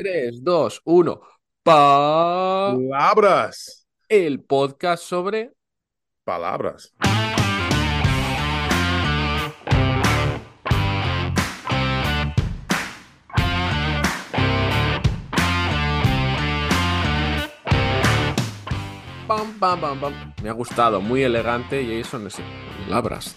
3, 2, 1. Pa. Palabras. El podcast sobre. Palabras. Pam, pam, pam, pam. Me ha gustado, muy elegante, Jason. Ese. Palabras.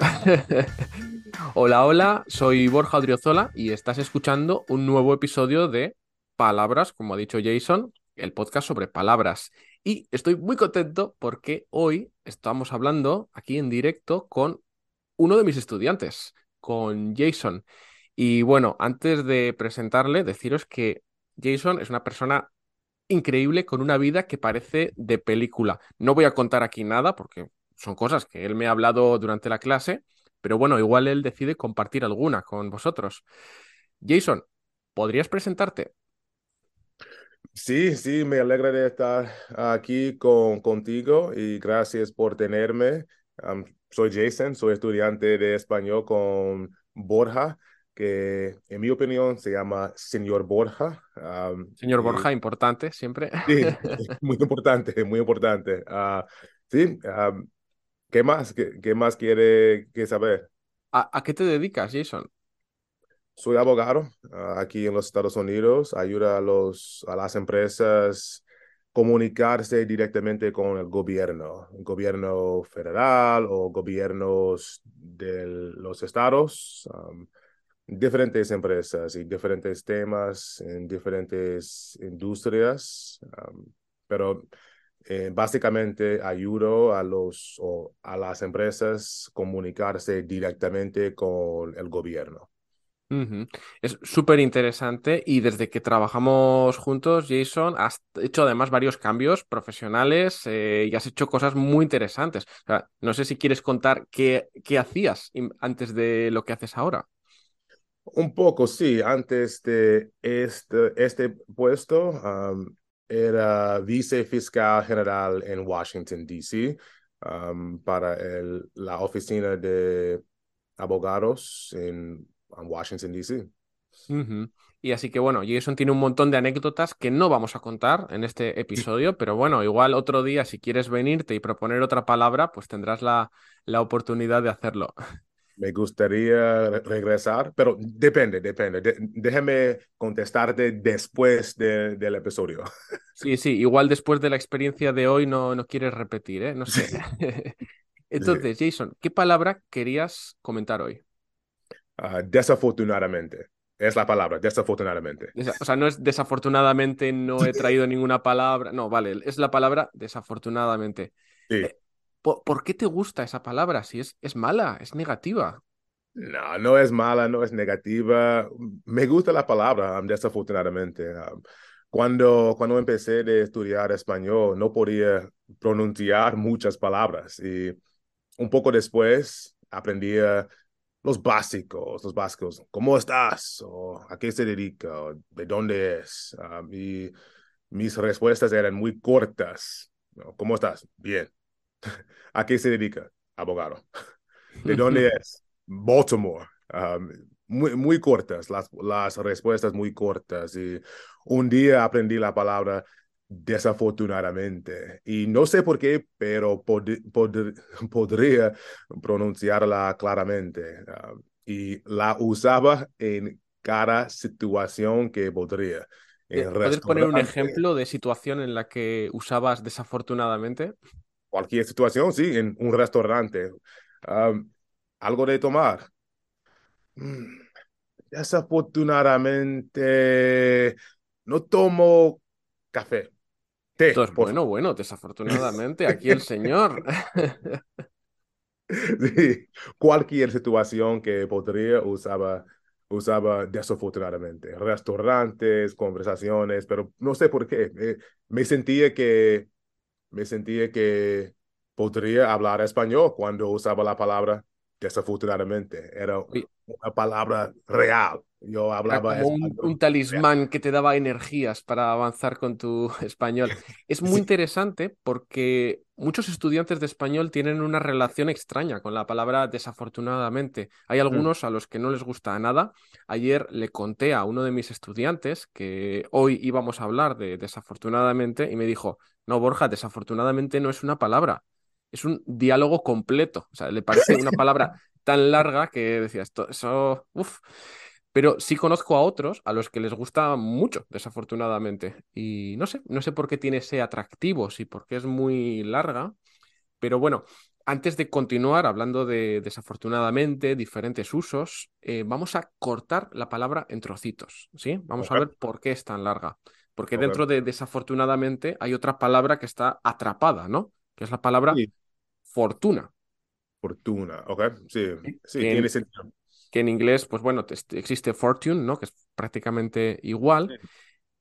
hola, hola, soy Borja Odriozola y estás escuchando un nuevo episodio de Palabras, como ha dicho Jason, el podcast sobre palabras. Y estoy muy contento porque hoy estamos hablando aquí en directo con uno de mis estudiantes, con Jason. Y bueno, antes de presentarle, deciros que Jason es una persona increíble con una vida que parece de película. No voy a contar aquí nada porque son cosas que él me ha hablado durante la clase, pero bueno, igual él decide compartir alguna con vosotros. Jason, ¿podrías presentarte? Sí, sí, me alegra de estar aquí con, contigo y gracias por tenerme. soy Jason, soy estudiante de español con Borja, que en mi opinión se llama señor Borja. señor Borja, importante siempre. Sí, muy importante, muy importante. Uh, sí, ¿qué más? ¿Qué, qué más quiere que saber? ¿A, ¿A qué te dedicas, Jason? Soy abogado uh, aquí en los Estados Unidos. Ayuda a, los, a las empresas comunicarse directamente con el gobierno, el gobierno federal o gobiernos de los estados, diferentes empresas y diferentes temas en diferentes industrias, pero eh, básicamente ayudo a los o a las empresas comunicarse directamente con el gobierno. Es súper interesante y desde que trabajamos juntos, Jason, has hecho además varios cambios profesionales eh, y has hecho cosas muy interesantes. no sé si quieres contar qué, qué hacías antes de lo que haces ahora. Un poco, sí. Antes de este, este puesto, era vicefiscal general en Washington, D.C., para el, la oficina de abogados en Washington, D.C. Y así que bueno, Jason tiene un montón de anécdotas que no vamos a contar en este episodio, pero bueno, igual otro día si quieres venirte y proponer otra palabra, pues tendrás la, la oportunidad de hacerlo. Me gustaría regresar, pero depende, depende. déjame contestarte después del episodio. Sí, sí, igual después de la experiencia de hoy no, no quieres repetir, ¿eh? No sé. Entonces, Jason, ¿qué palabra querías comentar hoy? Ah, desafortunadamente. Es la palabra, desafortunadamente. O sea, no es desafortunadamente no he traído ninguna palabra. No, vale, es la palabra desafortunadamente. Sí. Eh, ¿por, qué te gusta esa palabra? Si es, es mala, es negativa. No, no es mala, no es negativa. Me gusta la palabra, desafortunadamente. cuando, cuando empecé a estudiar español, no podía pronunciar muchas palabras y un poco después aprendí a los básicos, los básicos, ¿cómo estás? O ¿A qué se dedica? ¿De dónde es? y mis respuestas eran muy cortas. ¿Cómo estás? Bien. ¿A qué se dedica? Abogado. ¿De dónde es? Baltimore. muy, muy cortas, las, las respuestas muy cortas. Y un día aprendí la palabra desafortunadamente. Y no sé por qué, pero podría pronunciarla claramente. Ah, y la usaba en cada situación que podría. Eh, ¿Puedes poner un ejemplo de situación en la que usabas desafortunadamente? Cualquier situación, sí, en un restaurante. Ah, algo de tomar. Mm, desafortunadamente, no tomo café. Bueno, bueno, desafortunadamente, aquí el señor. sí, cualquier situación que podría usaba, usaba desafortunadamente. Restaurantes, conversaciones, pero no sé por qué. Me, sentía que me sentía que podría hablar español cuando usaba la palabra desafortunadamente. Era una palabra real, Yo hablaba como un, talismán que te daba energías para avanzar con tu español. Es muy Sí. interesante porque muchos estudiantes de español tienen una relación extraña con la palabra desafortunadamente. Hay Mm, algunos a los que no les gusta nada. Ayer le conté a uno de mis estudiantes que hoy íbamos a hablar de desafortunadamente y me dijo, no, Borja, desafortunadamente no es una palabra, es un diálogo completo. O sea, le parece una palabra tan larga que decía, esto, eso, uff. Pero sí conozco a otros a los que les gusta mucho, desafortunadamente. Y no sé, no sé por qué tiene ese atractivo, sí, porque es muy larga. Pero bueno, antes de continuar hablando de desafortunadamente diferentes usos, eh, vamos a cortar la palabra en trocitos, ¿sí? Vamos a ver por qué es tan larga. Porque dentro de desafortunadamente hay otra palabra que está atrapada, ¿no? Que es la palabra Sí, fortuna, fortuna. Ok, sí, ¿sí? que tiene en, sentido. que en inglés, pues bueno, te- existe fortune, ¿no? Que es prácticamente igual. Sí.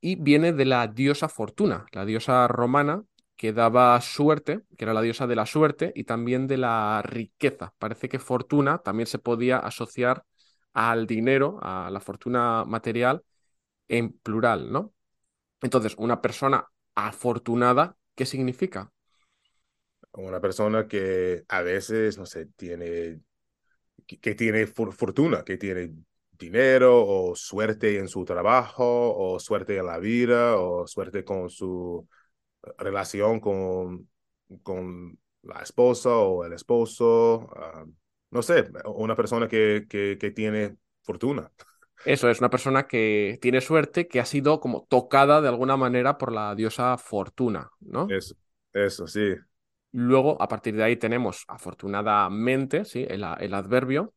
y viene de la diosa Fortuna, la diosa romana que daba suerte, que era la diosa de la suerte y también de la riqueza. Parece que Fortuna también se podía asociar al dinero, a la fortuna material en plural, ¿no? Entonces, una persona afortunada, ¿qué significa? Una persona que a veces, no sé, tiene, que, que tiene for- fortuna, que tiene dinero o suerte en su trabajo o suerte en la vida o suerte con su relación con, con la esposa o el esposo. ah, no sé, una persona que, que, que tiene fortuna. Eso es una persona que tiene suerte, que ha sido como tocada de alguna manera por la diosa Fortuna, ¿no? Eso, eso, sí. Luego, a partir de ahí tenemos afortunadamente, ¿sí? El, el adverbio.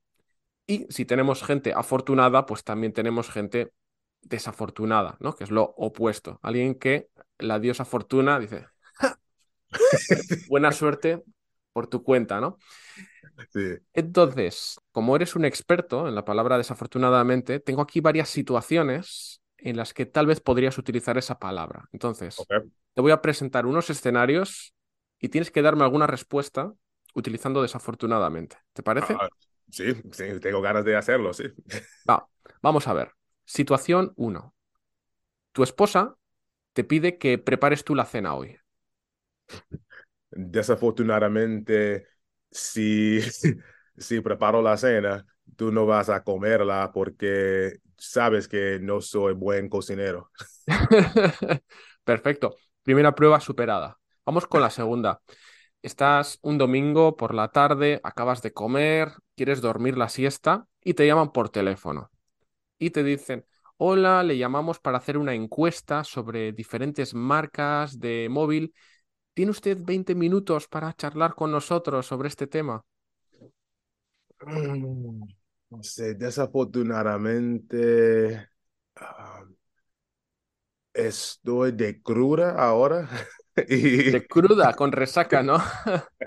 Y si tenemos gente afortunada, pues también tenemos gente desafortunada, ¿no? Que es lo opuesto. Alguien que la diosa fortuna dice, buena suerte por tu cuenta, ¿no? Sí, Entonces, como eres un experto en la palabra desafortunadamente, tengo aquí varias situaciones en las que tal vez podrías utilizar esa palabra. Entonces, te voy a presentar unos escenarios y tienes que darme alguna respuesta utilizando desafortunadamente. ¿Te parece? Ah, sí, sí, tengo ganas de hacerlo, sí. Va, vamos a ver. Situación uno. Tu esposa te pide que prepares tú la cena hoy. Desafortunadamente, si, si preparo la cena, tú no vas a comerla porque sabes que no soy buen cocinero. Perfecto. Primera prueba superada. Vamos con la segunda. Estás un domingo por la tarde, acabas de comer, quieres dormir la siesta y te llaman por teléfono y te dicen, hola, le llamamos para hacer una encuesta sobre diferentes marcas de móvil. ¿Tiene usted 20 minutos para charlar con nosotros sobre este tema? Mm, No sé, desafortunadamente ah, estoy de cruda ahora y De cruda, con resaca, ¿no?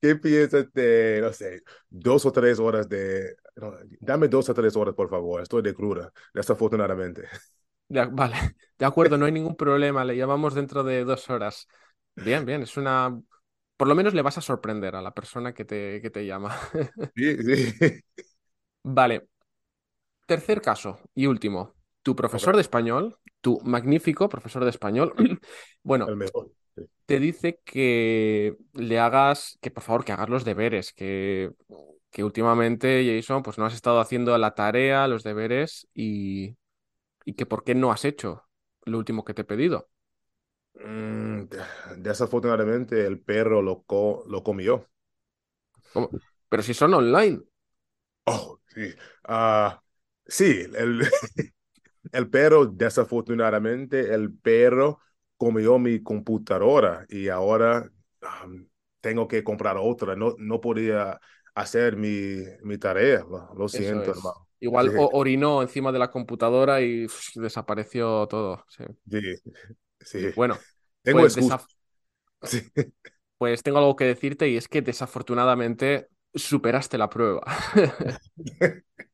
¿qué piensas de, no sé, dos o tres horas de... no, dame dos o tres horas, por favor, estoy de cruda, desafortunadamente. De- vale, de acuerdo, no hay ningún problema, le llamamos dentro de dos horas. Bien, bien, es una... Por lo menos le vas a sorprender a la persona que te, que te llama. Sí, sí. Vale, tercer caso y último. Tu profesor de español, tu magnífico profesor de español, bueno, el mejor. Sí. te dice que le hagas, que por favor que hagas los deberes, que, que últimamente, Jason, pues no has estado haciendo la tarea, los deberes y, y que por qué no has hecho lo último que te he pedido. Mm, desafortunadamente el perro lo, co- lo comió. ¿Cómo? Pero si son online. Oh, sí. Ah, sí, el, el perro, desafortunadamente, el perro comió mi computadora y ahora um, tengo que comprar otra. No, no podía hacer mi, mi tarea. Lo, lo siento, es. hermano. Igual orinó encima de la computadora y desapareció todo. sí. sí, sí. Bueno, Tengo pues, pues tengo algo que decirte y es que desafortunadamente superaste la prueba.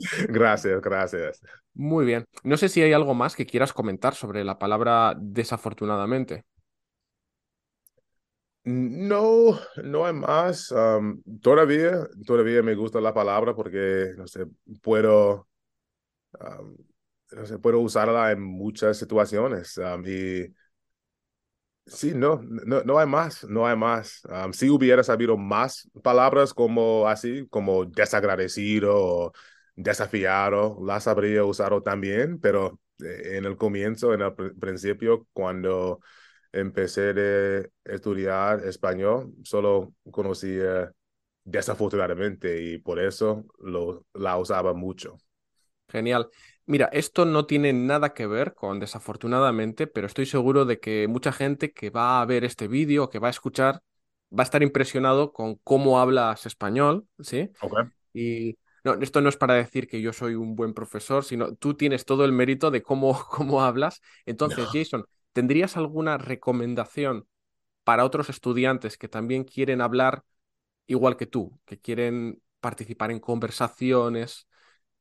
Gracias, gracias. Muy bien. No sé si hay algo más que quieras comentar sobre la palabra desafortunadamente. No, no hay más. Um, todavía, todavía me gusta la palabra porque, no sé, puedo, um, no sé, puedo usarla en muchas situaciones. Um, y sí, no, no, no hay más, no hay más. si hubiera sabido más palabras como así, como desagradecido o desafiado, las habría usado también, pero eh, en el comienzo, en el principio, cuando empecé a estudiar español, solo conocía desafortunadamente y por eso lo, la usaba mucho. Genial. Mira, esto no tiene nada que ver con desafortunadamente, pero estoy seguro de que mucha gente que va a ver este vídeo, que va a escuchar, va a estar impresionado con cómo hablas español, ¿sí? Okay. Y no, esto no es para decir que yo soy un buen profesor, sino tú tienes todo el mérito de cómo, cómo hablas. Entonces, Jason, ¿tendrías alguna recomendación para otros estudiantes que también quieren hablar igual que tú, que quieren participar en conversaciones?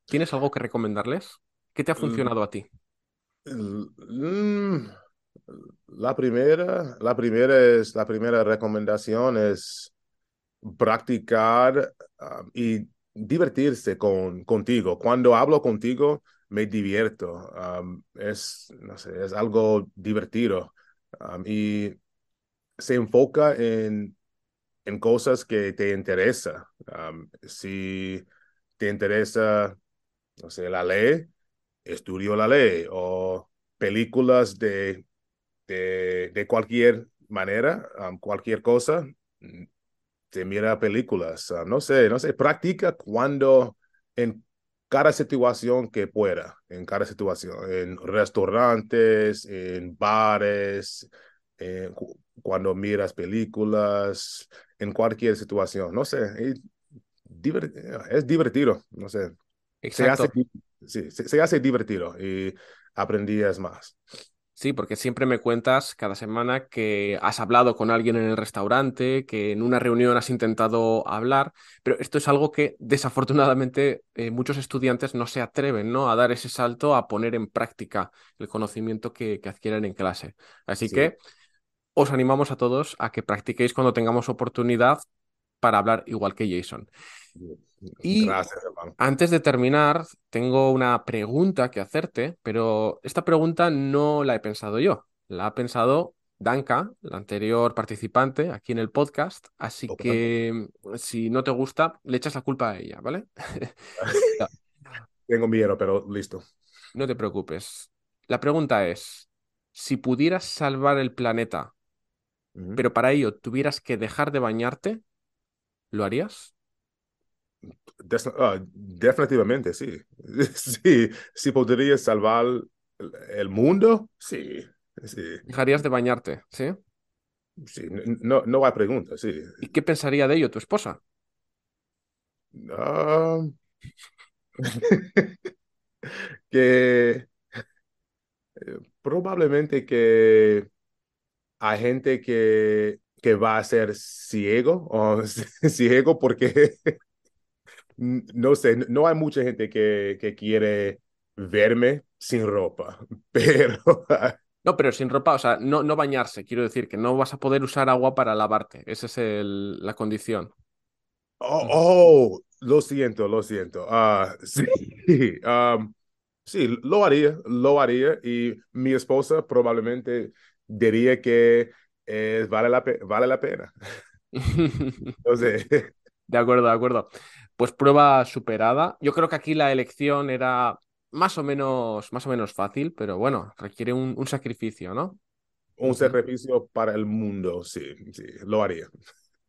¿Tienes algo que recomendarles? ¿Qué te ha mm. funcionado a ti? Mm, la primera, la primera es, la primera recomendación es practicar ah, y divertirse con, contigo. Cuando hablo contigo, me divierto. es, no sé, es algo divertido. y se enfoca en, en cosas que te interesan. si te interesa, no sé, la ley, estudio la ley o películas de, de, de cualquier manera, cualquier cosa, te mira películas, ah, no sé, no sé, practica cuando en cada situación que pueda, en cada situación, en restaurantes, en bares, cuando miras películas, en cualquier situación, no sé, es divertido, no sé. Exacto. Se hace, se, se hace divertido y aprendías más. Sí, porque siempre me cuentas cada semana que has hablado con alguien en el restaurante, que en una reunión has intentado hablar, pero esto es algo que desafortunadamente eh, muchos estudiantes no se atreven ¿no? a dar ese salto, a poner en práctica el conocimiento que, adquieren en clase. Así que os animamos a todos a que practiquéis cuando tengamos oportunidad para hablar igual que Jason. Y antes de terminar, tengo una pregunta que hacerte, pero esta pregunta no la he pensado yo, la ha pensado Danka, la anterior participante aquí en el podcast, así que si no te gusta, le echas la culpa a ella, ¿vale? Tengo miedo, pero listo. No te preocupes. La pregunta es, si pudieras salvar el planeta, pero para ello tuvieras que dejar de bañarte, ¿lo harías? Ah, definitivamente, sí. Sí, sí podría salvar el mundo, sí, sí. Dejarías de bañarte, ¿sí? Sí, no, no hay pregunta, sí. ¿Y qué pensaría de ello tu esposa? Ah, que eh, probablemente que hay gente que, que va a ser ciego o ciego porque no sé, no hay mucha gente que, que quiere verme sin ropa, pero... No, pero sin ropa, o sea, no, no bañarse, quiero decir que no vas a poder usar agua para lavarte, esa es el, la condición. Oh, oh, lo siento, lo siento. Uh, sí, um, sí, lo haría, lo haría y mi esposa probablemente diría que eh, vale, la vale la pena. Entonces... De acuerdo, de acuerdo. Pues prueba superada. Yo creo que aquí la elección era más o menos, más o menos fácil, pero bueno, requiere un, sacrificio, ¿no? Un sacrificio para el mundo, sí, sí, lo haría.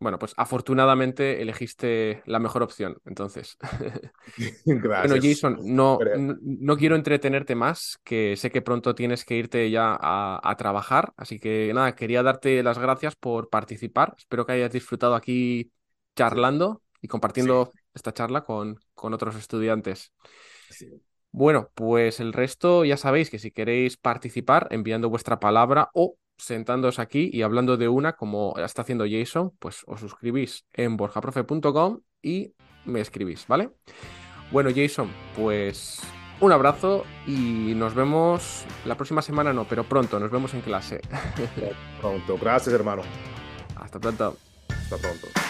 Bueno, pues afortunadamente elegiste la mejor opción, entonces. Gracias. Bueno, Jason, no, no, quiero entretenerte más, que sé que pronto tienes que irte ya a, trabajar, así que nada, quería darte las gracias por participar. Espero que hayas disfrutado aquí charlando y compartiendo esta charla con, con otros estudiantes. Bueno, pues el resto ya sabéis que si queréis participar enviando vuestra palabra o sentándoos aquí y hablando de una como está haciendo Jason, pues os suscribís en borjaprofe.com y me escribís, ¿vale? Bueno, Jason, pues un abrazo y nos vemos la próxima semana, no, pero pronto, nos vemos en clase. Pronto, gracias hermano. Hasta pronto. Hasta pronto.